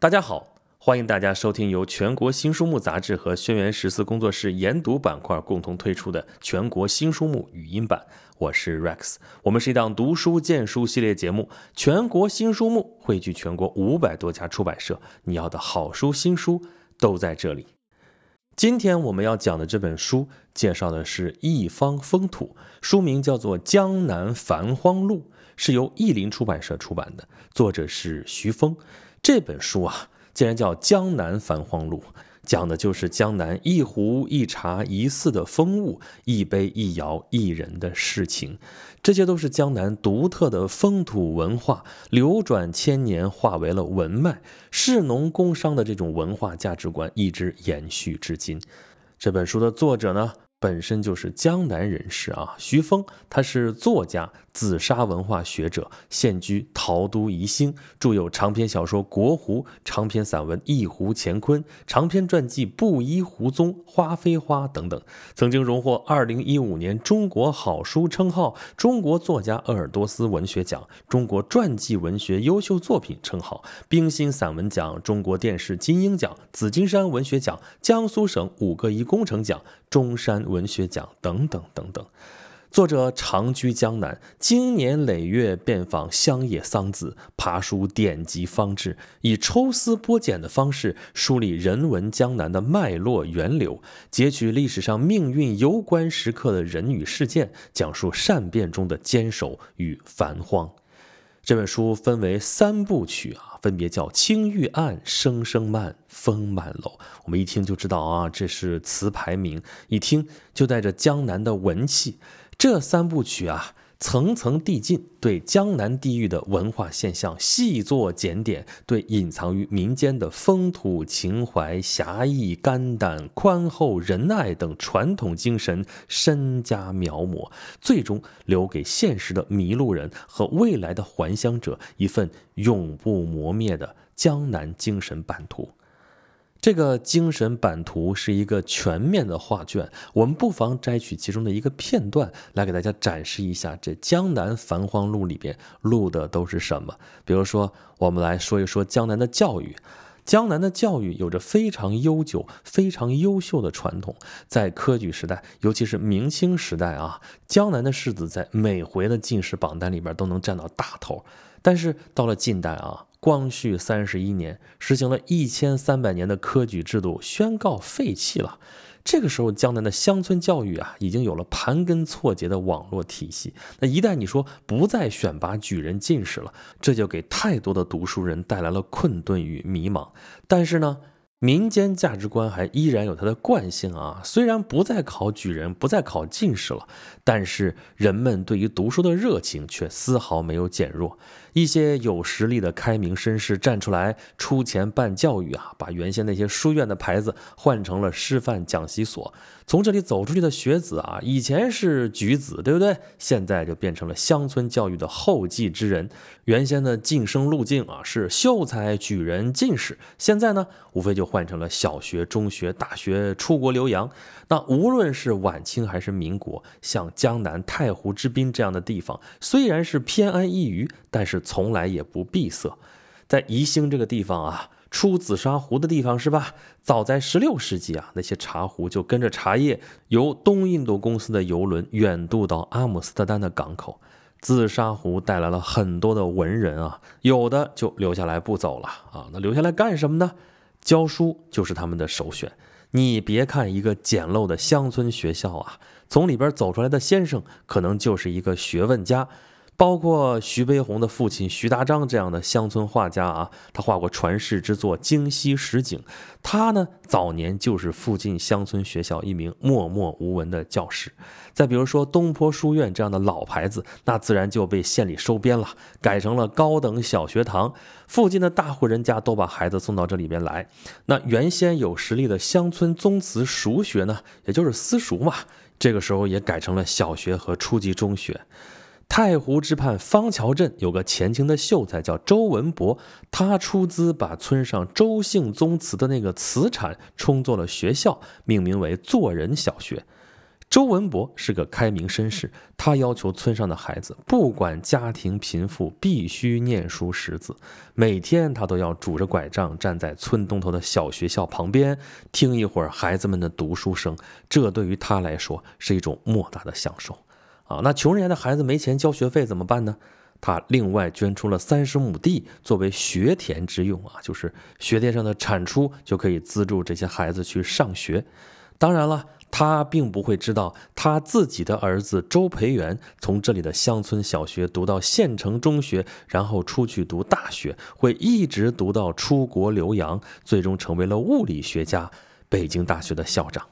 大家好，欢迎大家收听由全国新书目杂志和轩辕十四工作室研读板块共同推出的全国新书目语音版。我是 Rex，我们是一档读书荐书系列节目。全国新书目汇聚全国五百多家出版社，你要的好书新书都在这里。今天我们要讲的这本书，介绍的是一方风土，书名叫做《江南繁荒录》，是由译林出版社出版的，作者是徐峰。这本书啊，竟然叫《江南繁荒录》，讲的就是江南一壶一茶一寺的风物，一杯一窑一人的事情。这些都是江南独特的风土文化，流转千年，化为了文脉。士农工商的这种文化价值观一直延续至今。这本书的作者呢？本身就是江南人士啊，徐峰，他是作家、紫砂文化学者，现居陶都宜兴，著有长篇小说《国湖》，长篇散文《一壶乾坤》，长篇传记《布衣湖宗》《花非花》等等，曾经荣获2015年中国好书称号、中国作家鄂尔多斯文学奖、中国传记文学优秀作品称号、冰心散文奖、中国电视金鹰奖、紫金山文学奖、江苏省五个一工程奖、中山。文学奖等等等等，作者长居江南，经年累月遍访乡野桑梓，爬书典籍方志，以抽丝剥茧的方式梳理人文江南的脉络源流，截取历史上命运攸关时刻的人与事件，讲述善变中的坚守与繁荒。这本书分为三部曲啊，分别叫《青玉案》《声声慢》《风满楼》。我们一听就知道啊，这是词牌名，一听就带着江南的文气。这三部曲啊。层层递进，对江南地域的文化现象细作检点，对隐藏于民间的风土情怀、侠义、肝胆、宽厚、仁爱等传统精神深加描摹，最终留给现实的迷路人和未来的还乡者一份永不磨灭的江南精神版图。这个精神版图是一个全面的画卷，我们不妨摘取其中的一个片段来给大家展示一下这《江南繁荒录》里边录的都是什么。比如说，我们来说一说江南的教育。江南的教育有着非常悠久、非常优秀的传统，在科举时代，尤其是明清时代啊，江南的士子在每回的进士榜单里边都能占到大头。但是到了近代啊。光绪三十一年，实行了一千三百年的科举制度宣告废弃了。这个时候，江南的乡村教育啊，已经有了盘根错节的网络体系。那一旦你说不再选拔举人进士了，这就给太多的读书人带来了困顿与迷茫。但是呢？民间价值观还依然有它的惯性啊，虽然不再考举人，不再考进士了，但是人们对于读书的热情却丝毫没有减弱。一些有实力的开明绅士站出来出钱办教育啊，把原先那些书院的牌子换成了师范讲习所。从这里走出去的学子啊，以前是举子，对不对？现在就变成了乡村教育的后继之人。原先的晋升路径啊是秀才、举人、进士，现在呢，无非就换成了小学、中学、大学、出国留洋。那无论是晚清还是民国，像江南、太湖之滨这样的地方，虽然是偏安一隅，但是从来也不闭塞。在宜兴这个地方啊。出紫砂壶的地方是吧？早在十六世纪啊，那些茶壶就跟着茶叶由东印度公司的游轮远渡到阿姆斯特丹的港口。紫砂壶带来了很多的文人啊，有的就留下来不走了啊。那留下来干什么呢？教书就是他们的首选。你别看一个简陋的乡村学校啊，从里边走出来的先生可能就是一个学问家。包括徐悲鸿的父亲徐达章这样的乡村画家啊，他画过传世之作《京西十景》。他呢，早年就是附近乡村学校一名默默无闻的教师。再比如说东坡书院这样的老牌子，那自然就被县里收编了，改成了高等小学堂。附近的大户人家都把孩子送到这里边来。那原先有实力的乡村宗祠塾学呢，也就是私塾嘛，这个时候也改成了小学和初级中学。太湖之畔方桥镇有个前清的秀才叫周文博，他出资把村上周姓宗祠的那个祠产充作了学校，命名为做人小学。周文博是个开明绅士，他要求村上的孩子不管家庭贫富，必须念书识字。每天他都要拄着拐杖站在村东头的小学校旁边，听一会儿孩子们的读书声。这对于他来说是一种莫大的享受啊！那穷人家的孩子没钱交学费怎么办呢？他另外捐出了三十亩地作为学田之用啊，就是学田上的产出就可以资助这些孩子去上学。当然了。他并不会知道，他自己的儿子周培元从这里的乡村小学读到县城中学，然后出去读大学，会一直读到出国留洋，最终成为了物理学家，北京大学的校长。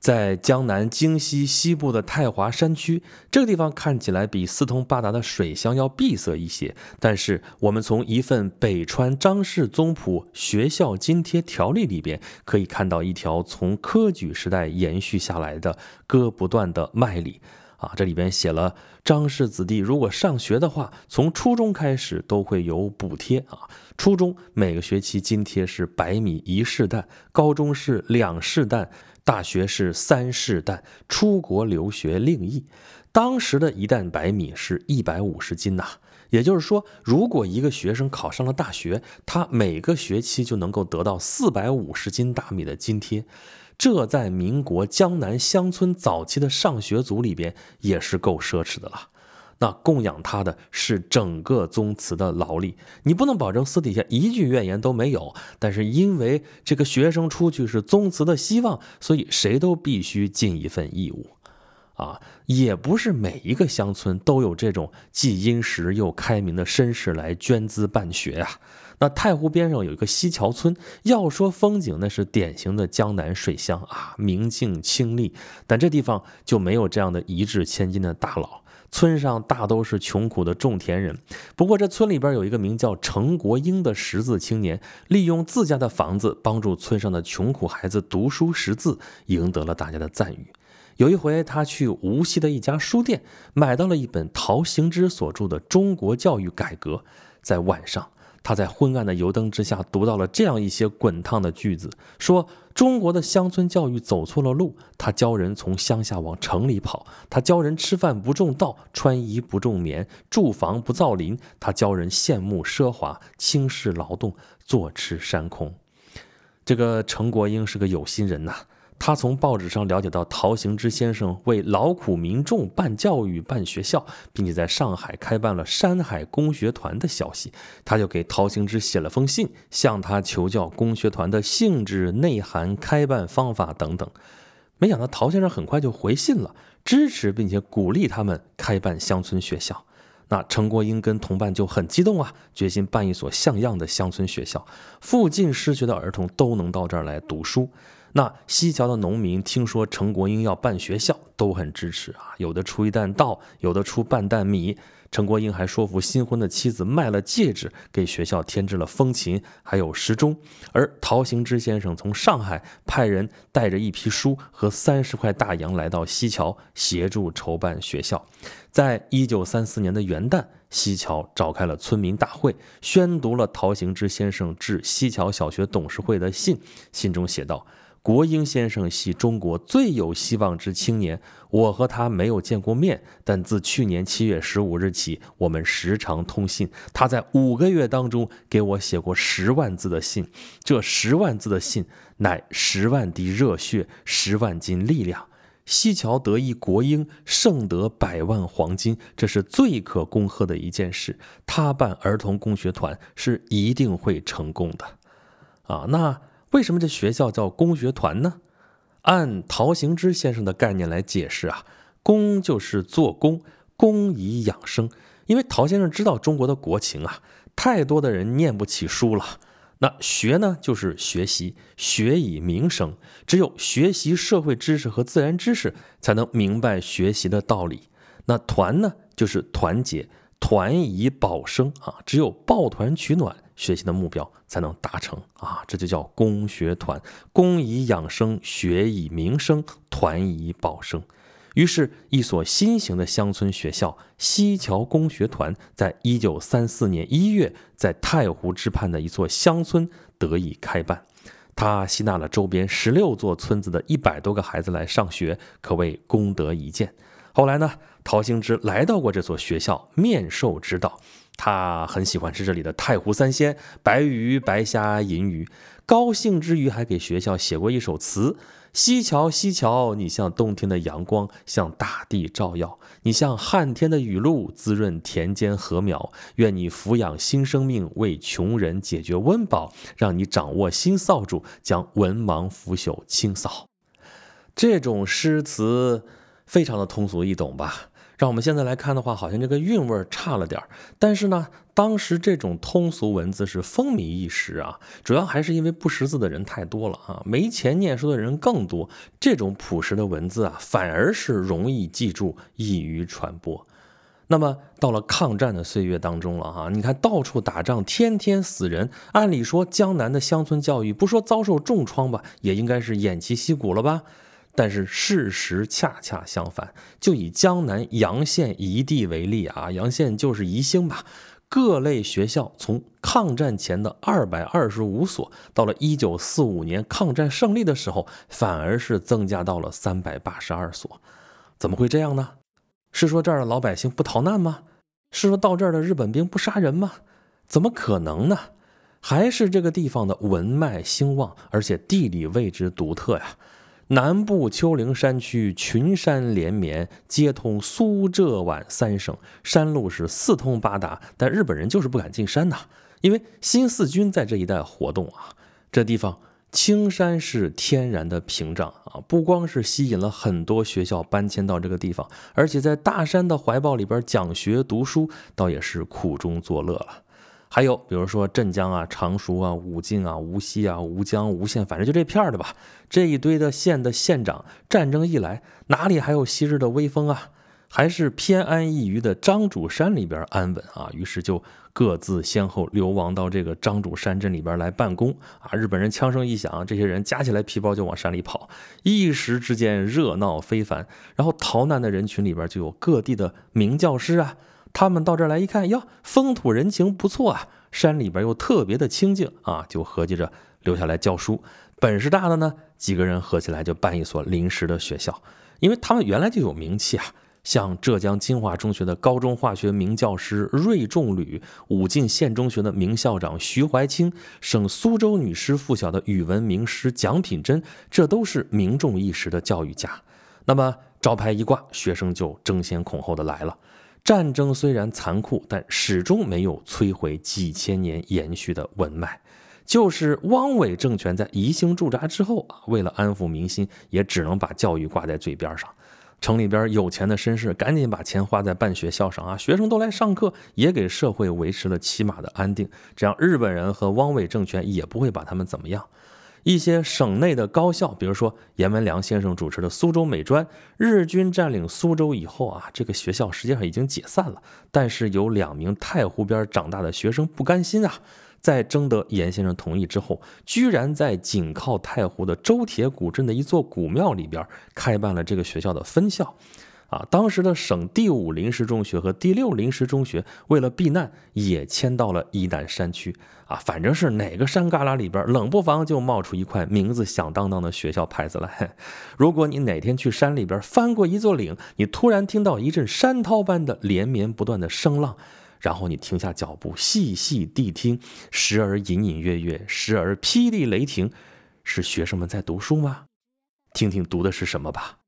在江南京西西部的太华山区，这个地方看起来比四通八达的水乡要闭塞一些。但是，我们从一份北川张氏宗谱学校津贴条例里边，可以看到一条从科举时代延续下来的割不断的脉理。啊，这里边写了，张氏子弟如果上学的话，从初中开始都会有补贴啊。初中每个学期津贴是百米一试担，高中是两试担。大学是三世担，出国留学另议。当时的一担白米是一百五十斤呐，也就是说，如果一个学生考上了大学，他每个学期就能够得到四百五十斤大米的津贴。这在民国江南乡村早期的上学族里边也是够奢侈的了。那供养他的是整个宗祠的劳力，你不能保证私底下一句怨言都没有。但是因为这个学生出去是宗祠的希望，所以谁都必须尽一份义务，啊，也不是每一个乡村都有这种既殷实又开明的绅士来捐资办学呀。那太湖边上有一个西桥村，要说风景，那是典型的江南水乡啊，明净清丽。但这地方就没有这样的一掷千金的大佬。村上大都是穷苦的种田人，不过这村里边有一个名叫程国英的识字青年，利用自家的房子帮助村上的穷苦孩子读书识字，赢得了大家的赞誉。有一回，他去无锡的一家书店，买到了一本陶行知所著的《中国教育改革》，在晚上。他在昏暗的油灯之下读到了这样一些滚烫的句子：说中国的乡村教育走错了路，他教人从乡下往城里跑；他教人吃饭不种稻，穿衣不种棉，住房不造林；他教人羡慕奢华，轻视劳动，坐吃山空。这个程国英是个有心人呐。他从报纸上了解到陶行知先生为劳苦民众办教育、办学校，并且在上海开办了山海公学团的消息，他就给陶行知写了封信，向他求教公学团的性质、内涵、开办方法等等。没想到陶先生很快就回信了，支持并且鼓励他们开办乡村学校。那程国英跟同伴就很激动啊，决心办一所像样的乡村学校，附近失学的儿童都能到这儿来读书。那西桥的农民听说陈国英要办学校，都很支持啊，有的出一担稻，有的出半担米。陈国英还说服新婚的妻子卖了戒指，给学校添置了风琴，还有时钟。而陶行知先生从上海派人带着一批书和三十块大洋来到西桥，协助筹办学校。在一九三四年的元旦，西桥召开了村民大会，宣读了陶行知先生致西桥小学董事会的信，信中写道。国英先生系中国最有希望之青年，我和他没有见过面，但自去年七月十五日起，我们时常通信。他在五个月当中给我写过十万字的信，这十万字的信乃十万滴热血，十万斤力量。西桥得意国英，胜得百万黄金，这是最可恭贺的一件事。他办儿童工学团是一定会成功的，啊，那。为什么这学校叫工学团呢？按陶行知先生的概念来解释啊，工就是做工，工以养生。因为陶先生知道中国的国情啊，太多的人念不起书了。那学呢，就是学习，学以明生。只有学习社会知识和自然知识，才能明白学习的道理。那团呢，就是团结，团以保生啊，只有抱团取暖。学习的目标才能达成啊，这就叫工学团，工以养生，学以民生，团以保生。于是，一所新型的乡村学校——西桥工学团，在一九三四年一月，在太湖之畔的一座乡村得以开办。他吸纳了周边十六座村子的一百多个孩子来上学，可谓功德一件。后来呢，陶行知来到过这所学校，面授指导。他很喜欢吃这里的太湖三鲜：白鱼、白虾、银鱼。高兴之余，还给学校写过一首词。西桥西桥，你像冬天的阳光，向大地照耀；你像旱天的雨露，滋润田间禾苗。愿你抚养新生命，为穷人解决温饱，让你掌握新扫帚，将文盲腐朽清扫。这种诗词非常的通俗易懂吧？让我们现在来看的话，好像这个韵味差了点儿。但是呢，当时这种通俗文字是风靡一时啊，主要还是因为不识字的人太多了啊，没钱念书的人更多。这种朴实的文字啊，反而是容易记住，易于传播。那么到了抗战的岁月当中了哈，你看到处打仗，天天死人。按理说，江南的乡村教育不说遭受重创吧，也应该是偃旗息鼓了吧。但是事实恰恰相反，就以江南洋县一地为例啊，洋县就是宜兴吧。各类学校从抗战前的二百二十五所，到了一九四五年抗战胜利的时候，反而是增加到了三百八十二所。怎么会这样呢？是说这儿的老百姓不逃难吗？是说到这儿的日本兵不杀人吗？怎么可能呢？还是这个地方的文脉兴旺，而且地理位置独特呀。南部丘陵山区群山连绵，接通苏浙皖三省，山路是四通八达。但日本人就是不敢进山呐，因为新四军在这一带活动啊。这地方青山是天然的屏障啊，不光是吸引了很多学校搬迁到这个地方，而且在大山的怀抱里边讲学读书，倒也是苦中作乐了。还有，比如说镇江啊、常熟啊、武进啊、无锡啊、吴江、吴县，反正就这片儿的吧。这一堆的县的县长，战争一来，哪里还有昔日的威风啊？还是偏安一隅的张主山里边安稳啊？于是就各自先后流亡到这个张主山镇里边来办公啊。日本人枪声一响，这些人夹起来皮包就往山里跑，一时之间热闹非凡。然后逃难的人群里边就有各地的名教师啊。他们到这儿来一看，哟，风土人情不错啊，山里边又特别的清静啊，就合计着留下来教书。本事大的呢，几个人合起来就办一所临时的学校，因为他们原来就有名气啊。像浙江金华中学的高中化学名教师瑞仲吕，武进县中学的名校长徐怀清，省苏州女师附小的语文名师蒋品珍，这都是名重一时的教育家。那么招牌一挂，学生就争先恐后的来了。战争虽然残酷，但始终没有摧毁几千年延续的文脉。就是汪伪政权在宜兴驻扎之后啊，为了安抚民心，也只能把教育挂在嘴边上。城里边有钱的绅士赶紧把钱花在办学校上啊，学生都来上课，也给社会维持了起码的安定。这样日本人和汪伪政权也不会把他们怎么样。一些省内的高校，比如说阎文良先生主持的苏州美专，日军占领苏州以后啊，这个学校实际上已经解散了。但是有两名太湖边长大的学生不甘心啊，在征得严先生同意之后，居然在紧靠太湖的周铁古镇的一座古庙里边开办了这个学校的分校。啊，当时的省第五临时中学和第六临时中学为了避难，也迁到了伊旦山区。啊，反正是哪个山旮旯里边，冷不防就冒出一块名字响当当的学校牌子来。如果你哪天去山里边翻过一座岭，你突然听到一阵山涛般的连绵不断的声浪，然后你停下脚步，细细谛听，时而隐隐约约，时而霹雳雷霆，是学生们在读书吗？听听读的是什么吧。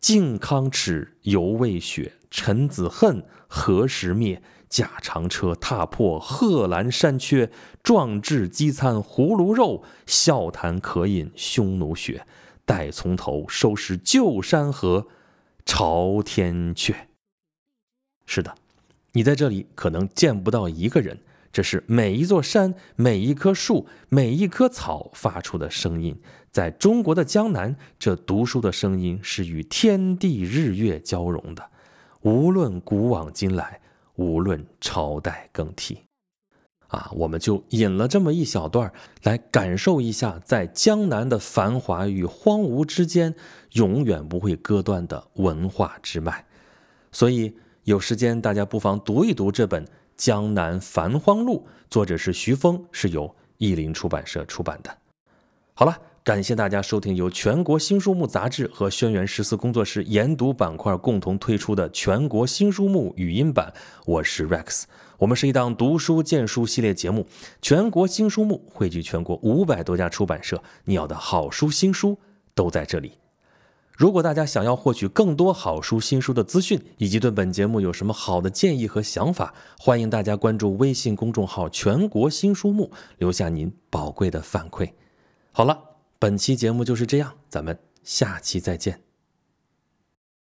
靖康耻，犹未雪；臣子恨，何时灭？驾长车，踏破贺兰山缺；壮志饥餐胡芦肉，笑谈渴饮匈奴血。待从头收拾旧山河，朝天阙。是的，你在这里可能见不到一个人，这是每一座山、每一棵树、每一棵草发出的声音。在中国的江南，这读书的声音是与天地日月交融的。无论古往今来，无论朝代更替，啊，我们就引了这么一小段来感受一下，在江南的繁华与荒芜之间，永远不会割断的文化之脉。所以，有时间大家不妨读一读这本《江南繁荒录》，作者是徐峰，是由译林出版社出版的。好了，感谢大家收听由全国新书目杂志和轩辕十四工作室研读板块共同推出的全国新书目语音版。我是 Rex，我们是一档读书荐书系列节目。全国新书目汇聚全国五百多家出版社，你要的好书新书都在这里。如果大家想要获取更多好书新书的资讯，以及对本节目有什么好的建议和想法，欢迎大家关注微信公众号“全国新书目”，留下您宝贵的反馈。好了，本期节目就是这样，咱们下期再见。